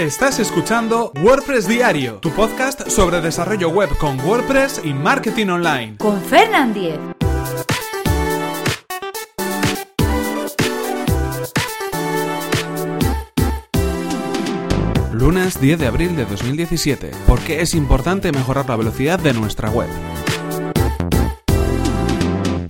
Estás escuchando WordPress Diario, tu podcast sobre desarrollo web con WordPress y marketing online. Con Fernand Diez. Lunes 10 de abril de 2017. ¿Por qué es importante mejorar la velocidad de nuestra web?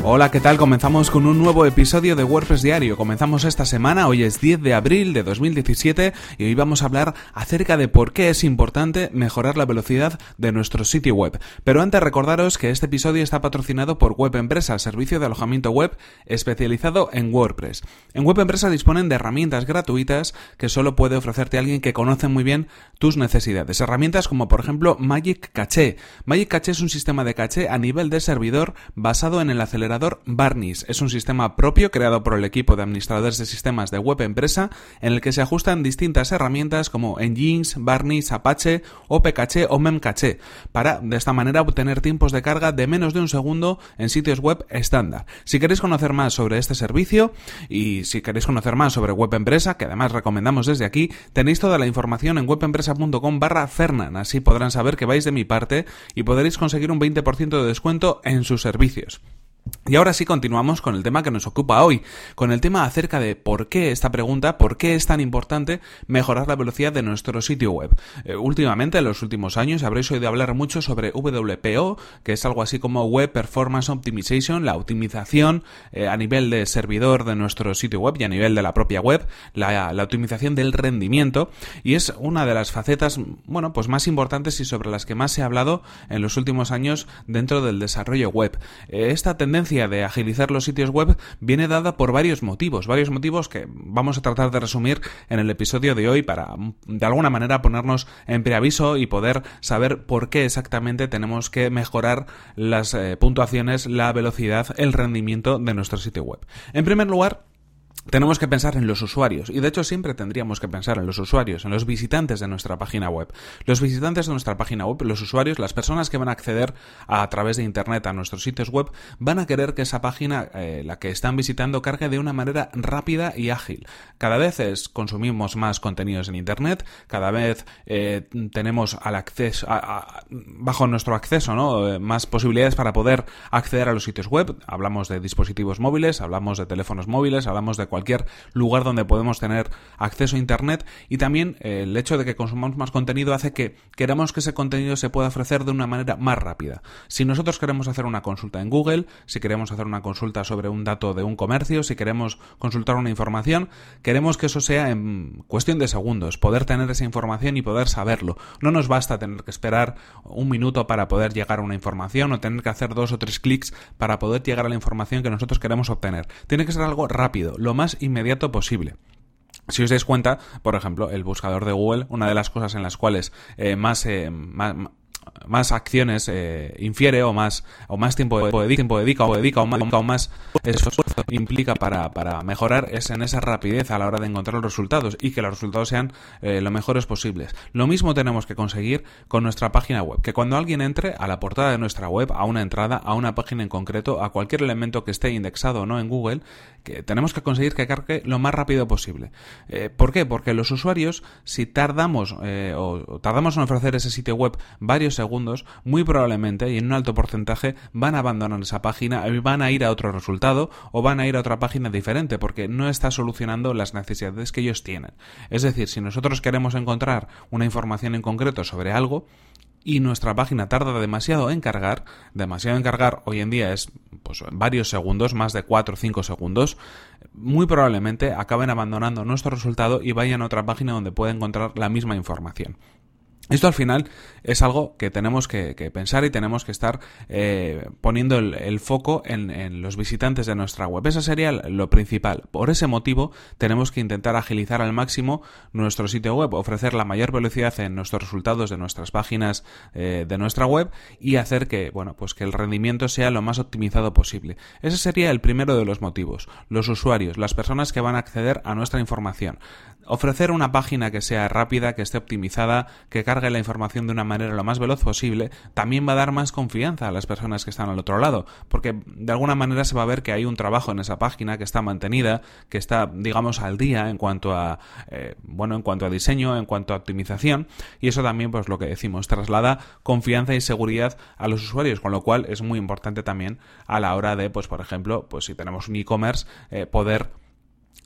Hola, ¿qué tal? Comenzamos con un nuevo episodio de WordPress Diario. Comenzamos esta semana, hoy es 10 de abril de 2017 y hoy vamos a hablar acerca de por qué es importante mejorar la velocidad de nuestro sitio web. Pero antes recordaros que este episodio está patrocinado por Web Empresa, servicio de alojamiento web especializado en WordPress. En Web Empresa disponen de herramientas gratuitas que solo puede ofrecerte alguien que conoce muy bien tus necesidades. Herramientas como por ejemplo Magic Caché. Magic Caché es un sistema de caché a nivel de servidor basado en el acelerador Barnish. Es un sistema propio creado por el equipo de administradores de sistemas de web empresa en el que se ajustan distintas herramientas como Nginx, Barnish, Apache, OPCache o Memcache para de esta manera obtener tiempos de carga de menos de un segundo en sitios web estándar. Si queréis conocer más sobre este servicio y si queréis conocer más sobre web empresa, que además recomendamos desde aquí, tenéis toda la información en webempresa.com barra Fernan. Así podrán saber que vais de mi parte y podréis conseguir un 20% de descuento en sus servicios. Y ahora sí continuamos con el tema que nos ocupa hoy, con el tema acerca de por qué esta pregunta, por qué es tan importante mejorar la velocidad de nuestro sitio web. Eh, últimamente, en los últimos años, habréis oído hablar mucho sobre WPO, que es algo así como Web Performance Optimization, la optimización eh, a nivel de servidor de nuestro sitio web y a nivel de la propia web, la, la, optimización del rendimiento, y es una de las facetas, bueno, pues más importantes y sobre las que más se ha hablado en los últimos años dentro del desarrollo web. Eh, esta tendencia de agilizar los sitios web viene dada por varios motivos, varios motivos que vamos a tratar de resumir en el episodio de hoy para de alguna manera ponernos en preaviso y poder saber por qué exactamente tenemos que mejorar las eh, puntuaciones, la velocidad, el rendimiento de nuestro sitio web. En primer lugar, tenemos que pensar en los usuarios y de hecho siempre tendríamos que pensar en los usuarios, en los visitantes de nuestra página web. Los visitantes de nuestra página web, los usuarios, las personas que van a acceder a, través de Internet a nuestros sitios web, van a querer que esa página, eh, la que están visitando, cargue de una manera rápida y ágil. Cada vez es, consumimos más contenidos en Internet, cada vez eh, tenemos al acceso, bajo nuestro acceso, ¿no? Eh, más posibilidades para poder acceder a los sitios web. Hablamos de dispositivos móviles, hablamos de teléfonos móviles, hablamos de cualquier lugar donde podemos tener acceso a Internet y también eh, el hecho de que consumamos más contenido hace que queramos que ese contenido se pueda ofrecer de una manera más rápida. Si nosotros queremos hacer una consulta en Google, si queremos hacer una consulta sobre un dato de un comercio, si queremos consultar una información, queremos que eso sea en cuestión de segundos, poder tener esa información y poder saberlo. No nos basta tener que esperar un minuto para poder llegar a una información o tener que hacer dos o tres clics para poder llegar a la información que nosotros queremos obtener. Tiene que ser algo rápido, más inmediato posible. Si os dais cuenta, por ejemplo, el buscador de Google, una de las cosas en las cuales eh, más, eh, más, acciones eh, infiere o más o más tiempo, dedica, tiempo dedica o dedica o más, o más esfuerzo implica para, para, mejorar es en esa rapidez a la hora de encontrar los resultados y que los resultados sean lo mejores posibles. Lo mismo tenemos que conseguir con nuestra página web, que cuando alguien entre a la portada de nuestra web, a una entrada, a una página en concreto, a cualquier elemento que esté indexado o no en Google, que tenemos que conseguir que cargue lo más rápido posible. Eh, ¿Por qué? Porque los usuarios, si tardamos o tardamos en ofrecer ese sitio web varios segundos, muy probablemente y en un alto porcentaje van a abandonar esa página y van a ir a otro resultado o van a ir a otra página diferente porque no está solucionando las necesidades que ellos tienen. Es decir, si nosotros queremos encontrar una información en concreto sobre algo, y nuestra página tarda demasiado en cargar, demasiado en cargar hoy en día es pues, varios segundos, más de 4 o 5 segundos, muy probablemente acaben abandonando nuestro resultado y vayan a otra página donde pueden encontrar la misma información. Esto al final es algo que tenemos que, pensar y tenemos que estar eh, poniendo el, foco en, los visitantes de nuestra web. Eso sería lo principal. Por ese motivo tenemos que intentar agilizar al máximo nuestro sitio web, ofrecer la mayor velocidad en nuestros resultados de nuestras páginas eh, de nuestra web y hacer que, bueno, pues que el rendimiento sea lo más optimizado posible. Ese sería el primero de los motivos. Los usuarios, las personas que van a acceder a nuestra información. Ofrecer una página que sea rápida, que esté optimizada, que cargue la información de una manera lo más veloz posible, también va a dar más confianza a las personas que están al otro lado, porque de alguna manera se va a ver que hay un trabajo en esa página que está mantenida, que está, digamos, al día en cuanto a, eh, bueno, en cuanto a diseño, en cuanto a optimización, y eso también, pues lo que decimos, traslada confianza y seguridad a los usuarios, con lo cual es muy importante también a la hora de, pues por ejemplo, pues si tenemos un e-commerce, eh, poder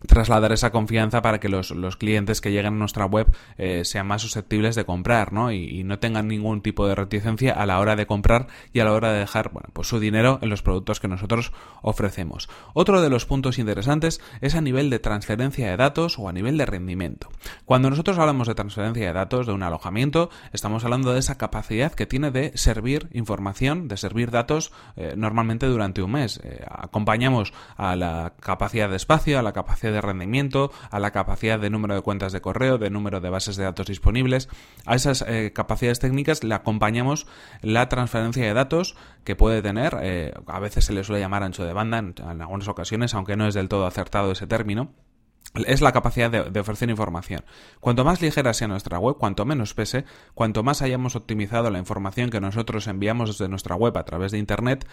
trasladar esa confianza para que los, clientes que lleguen a nuestra web eh, sean más susceptibles de comprar, ¿no? Y, no tengan ningún tipo de reticencia a la hora de comprar y a la hora de dejar, bueno, pues su dinero en los productos que nosotros ofrecemos. Otro de los puntos interesantes es a nivel de transferencia de datos o a nivel de rendimiento. Cuando nosotros hablamos de transferencia de datos de un alojamiento, estamos hablando de esa capacidad que tiene de servir información, de servir datos eh, normalmente durante un mes. Eh, acompañamos a la capacidad de espacio, a la capacidad de rendimiento, a la capacidad de número de cuentas de correo, de número de bases de datos disponibles. A esas eh, capacidades técnicas le acompañamos la transferencia de datos que puede tener, eh, a veces se le suele llamar ancho de banda en algunas ocasiones, aunque no es del todo acertado ese término es la capacidad de, ofrecer información. Cuanto más ligera sea nuestra web, cuanto menos pese, cuanto más hayamos optimizado la información que nosotros enviamos desde nuestra web a través de Internet,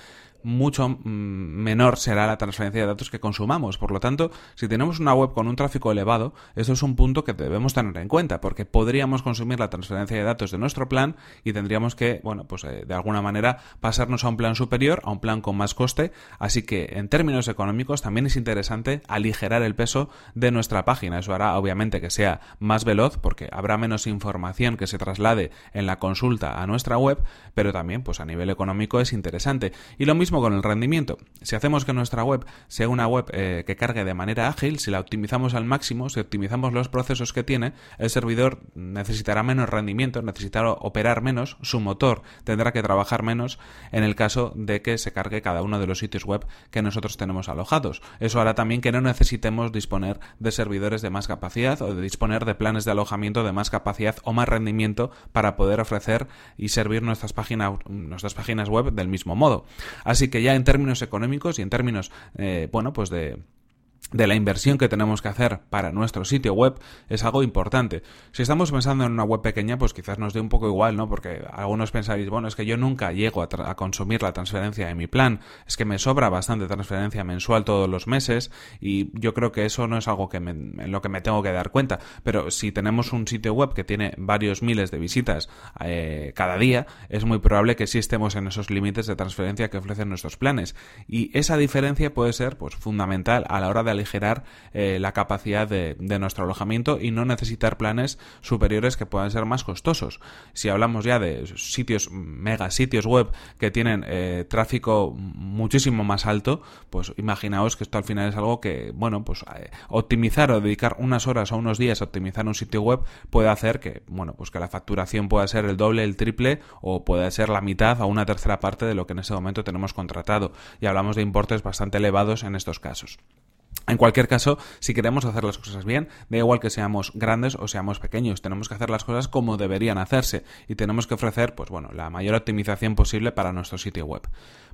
mucho mm, menor será la transferencia de datos que consumamos. Por lo tanto, si tenemos una web con un tráfico elevado, eso es un punto que debemos tener en cuenta, porque podríamos consumir la transferencia de datos de nuestro plan y tendríamos que, bueno, pues eh, de alguna manera pasarnos a un plan superior, a un plan con más coste. Así que, en términos económicos, también es interesante aligerar el peso de nuestra página. Eso hará obviamente que sea más veloz porque habrá menos información que se traslade en la consulta a nuestra web, pero también pues a nivel económico es interesante. Y lo mismo con el rendimiento. Si hacemos que nuestra web sea una web eh, que cargue de manera ágil, si la optimizamos al máximo, si optimizamos los procesos que tiene, el servidor necesitará menos rendimiento, necesitará operar menos, su motor tendrá que trabajar menos en el caso de que se cargue cada uno de los sitios web que nosotros tenemos alojados. Eso hará también que no necesitemos disponer de servidores de más capacidad o de disponer de planes de alojamiento de más capacidad o más rendimiento para poder ofrecer y servir nuestras páginas, nuestras páginas web del mismo modo. Así que ya en términos económicos y en términos, eh, bueno, pues de de la inversión que tenemos que hacer para nuestro sitio web es algo importante. Si estamos pensando en una web pequeña, pues quizás nos dé un poco igual, ¿no? Porque algunos pensaréis, bueno, es que yo nunca llego a, consumir la transferencia de mi plan, es que me sobra bastante transferencia mensual todos los meses y yo creo que eso no es algo que en lo que me tengo que dar cuenta. Pero si tenemos un sitio web que tiene varios miles de visitas eh, cada día, es muy probable que sí estemos en esos límites de transferencia que ofrecen nuestros planes. Y esa diferencia puede ser, pues, fundamental a la hora de aligerar eh, la capacidad de, nuestro alojamiento y no necesitar planes superiores que puedan ser más costosos. Si hablamos ya de sitios, mega sitios web que tienen eh, tráfico muchísimo más alto, pues imaginaos que esto al final es algo que, bueno, pues eh, optimizar o dedicar unas horas o unos días a optimizar un sitio web puede hacer que, bueno, pues que la facturación pueda ser el doble, el triple o puede ser la mitad o una tercera parte de lo que en ese momento tenemos contratado. Y hablamos de importes bastante elevados en estos casos. En cualquier caso, si queremos hacer las cosas bien, da igual que seamos grandes o seamos pequeños, tenemos que hacer las cosas como deberían hacerse y tenemos que ofrecer, pues bueno, la mayor optimización posible para nuestro sitio web.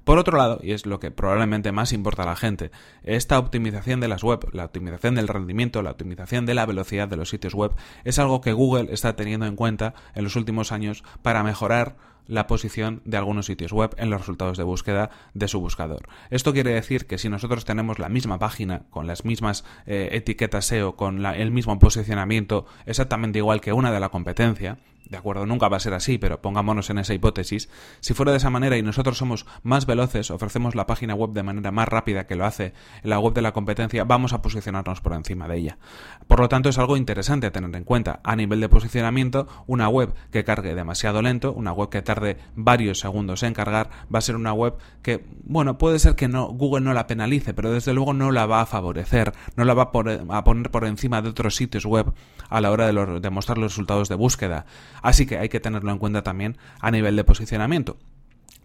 Por otro lado, y es lo que probablemente más importa a la gente, esta optimización de las web, la optimización del rendimiento, la optimización de la velocidad de los sitios web, es algo que Google está teniendo en cuenta en los últimos años para mejorar la posición de algunos sitios web en los resultados de búsqueda de su buscador. Esto quiere decir que si nosotros tenemos la misma página con las mismas eh, etiquetas SEO, con el mismo posicionamiento exactamente igual que una de la competencia, de acuerdo, nunca va a ser así, pero pongámonos en esa hipótesis, si fuera de esa manera y nosotros somos más veloces, ofrecemos la página web de manera más rápida que lo hace la web de la competencia, vamos a posicionarnos por encima de ella. Por lo tanto, es algo interesante a tener en cuenta. A nivel de posicionamiento, una web que cargue demasiado lento, una web que tarde varios segundos en cargar, va a ser una web que, bueno, puede ser que no, Google no la penalice, pero desde luego no la va a favorecer, no la va a, poner por encima de otros sitios web a la hora de, de mostrar los resultados de búsqueda. Así que hay que tenerlo en cuenta también a nivel de posicionamiento.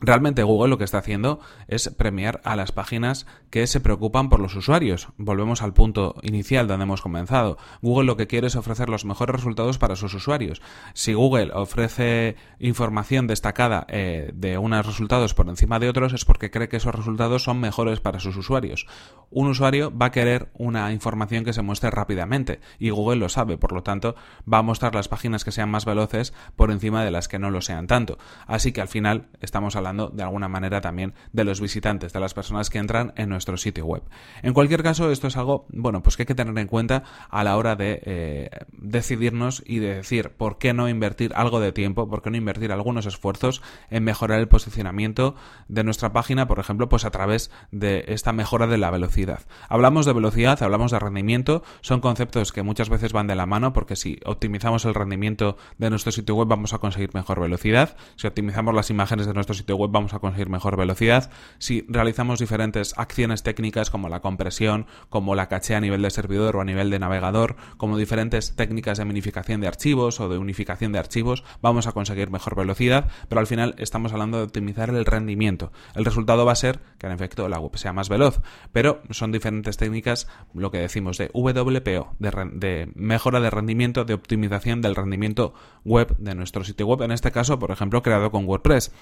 Realmente Google lo que está haciendo es premiar a las páginas que se preocupan por los usuarios. Volvemos al punto inicial donde hemos comenzado. Google lo que quiere es ofrecer los mejores resultados para sus usuarios. Si Google ofrece información destacada eh, de unos resultados por encima de otros es porque cree que esos resultados son mejores para sus usuarios. Un usuario va a querer una información que se muestre rápidamente y Google lo sabe, por lo tanto va a mostrar las páginas que sean más veloces por encima de las que no lo sean tanto. Así que al final estamos hablando de alguna manera también de los visitantes, de las personas que entran en nuestro sitio web. En cualquier caso, esto es algo, bueno, pues que hay que tener en cuenta a la hora de eh, decidirnos y de decir por qué no invertir algo de tiempo, por qué no invertir algunos esfuerzos en mejorar el posicionamiento de nuestra página, por ejemplo, pues a través de esta mejora de la velocidad. Hablamos de velocidad, hablamos de rendimiento, son conceptos que muchas veces van de la mano porque si optimizamos el rendimiento de nuestro sitio web vamos a conseguir mejor velocidad, si optimizamos las imágenes de nuestro sitio web vamos a conseguir mejor velocidad. Si realizamos diferentes acciones técnicas como la compresión, como la caché a nivel de servidor o a nivel de navegador, como diferentes técnicas de minificación de archivos o de unificación de archivos, vamos a conseguir mejor velocidad, pero al final estamos hablando de optimizar el rendimiento. El resultado va a ser que en efecto la web sea más veloz, pero son diferentes técnicas, lo que decimos de WPO, de, de mejora de rendimiento, de optimización del rendimiento web de nuestro sitio web, en este caso, por ejemplo, creado con WordPress.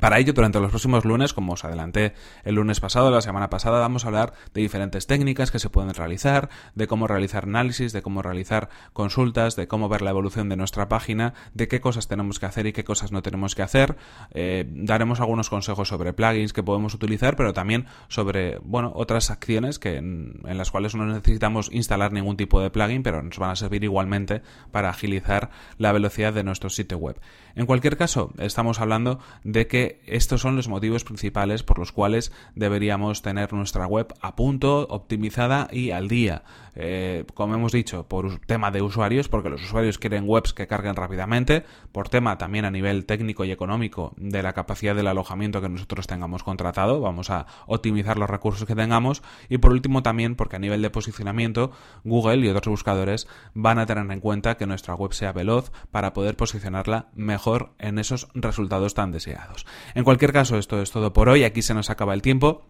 Para ello, durante los próximos lunes, como os adelanté el lunes pasado, la semana pasada, vamos a hablar de diferentes técnicas que se pueden realizar, de cómo realizar análisis, de cómo realizar consultas, de cómo ver la evolución de nuestra página, de qué cosas tenemos que hacer y qué cosas no tenemos que hacer. Eh, daremos algunos consejos sobre plugins que podemos utilizar, pero también sobre, bueno, otras acciones que en, en las cuales no necesitamos instalar ningún tipo de plugin, pero nos van a servir igualmente para agilizar la velocidad de nuestro sitio web. En cualquier caso, estamos hablando de que estos son los motivos principales por los cuales deberíamos tener nuestra web a punto, optimizada y al día. Eh, como hemos dicho, por tema de usuarios, porque los usuarios quieren webs que carguen rápidamente, por tema también a nivel técnico y económico de la capacidad del alojamiento que nosotros tengamos contratado, vamos a optimizar los recursos que tengamos, y por último también porque a nivel de posicionamiento, Google y otros buscadores van a tener en cuenta que nuestra web sea veloz para poder posicionarla mejor en esos resultados tan deseados. En cualquier caso, esto es todo por hoy. Aquí se nos acaba el tiempo.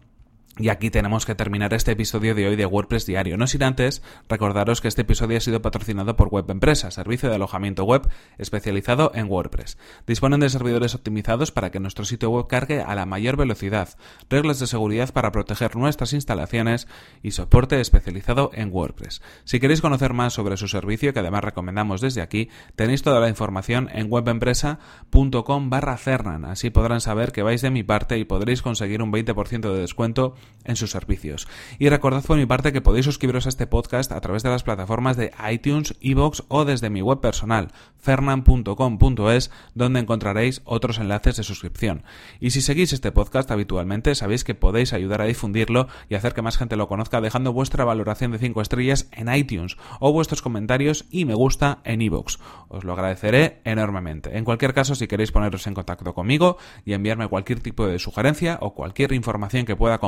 Y aquí tenemos que terminar este episodio de hoy de WordPress Diario. No sin antes recordaros que este episodio ha sido patrocinado por Web Empresa, servicio de alojamiento web especializado en WordPress. Disponen de servidores optimizados para que nuestro sitio web cargue a la mayor velocidad, reglas de seguridad para proteger nuestras instalaciones y soporte especializado en WordPress. Si queréis conocer más sobre su servicio, que además recomendamos desde aquí, tenéis toda la información en webempresa.com barra Fernan. Así podrán saber que vais de mi parte y podréis conseguir un 20% de descuento en sus servicios. Y recordad por mi parte que podéis suscribiros a este podcast a través de las plataformas de iTunes, Evox o desde mi web personal, fernan.com.es, donde encontraréis otros enlaces de suscripción. Y si seguís este podcast habitualmente, sabéis que podéis ayudar a difundirlo y hacer que más gente lo conozca dejando vuestra valoración de 5 estrellas en iTunes o vuestros comentarios y me gusta en Evox. Os lo agradeceré enormemente. En cualquier caso, si queréis poneros en contacto conmigo y enviarme cualquier tipo de sugerencia o cualquier información que pueda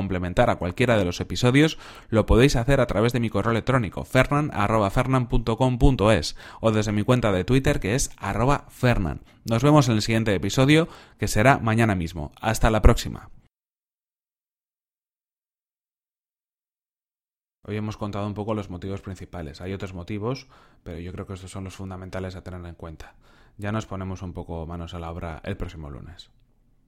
a cualquiera de los episodios, lo podéis hacer a través de mi correo electrónico fernan.fernan.com.es o desde mi cuenta de Twitter que es arroba fernan. Nos vemos en el siguiente episodio que será mañana mismo. Hasta la próxima. Hoy hemos contado un poco los motivos principales. Hay otros motivos, pero yo creo que estos son los fundamentales a tener en cuenta. Ya nos ponemos un poco manos a la obra el próximo lunes.